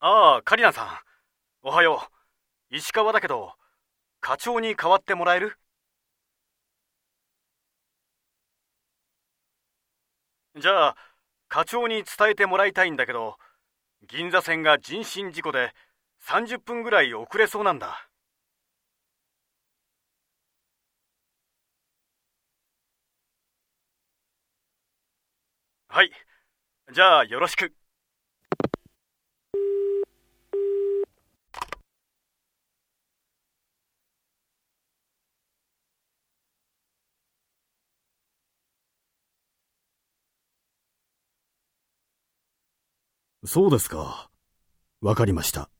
ああ、カリナさん。おはよう。石川だけど、課長に代わってもらえる？じゃあ、課長に伝えてもらいたいんだけど、銀座線が人身事故で30分ぐらい遅れそうなんだ。はい。じゃあ、よろしく。そうですか。わかりました。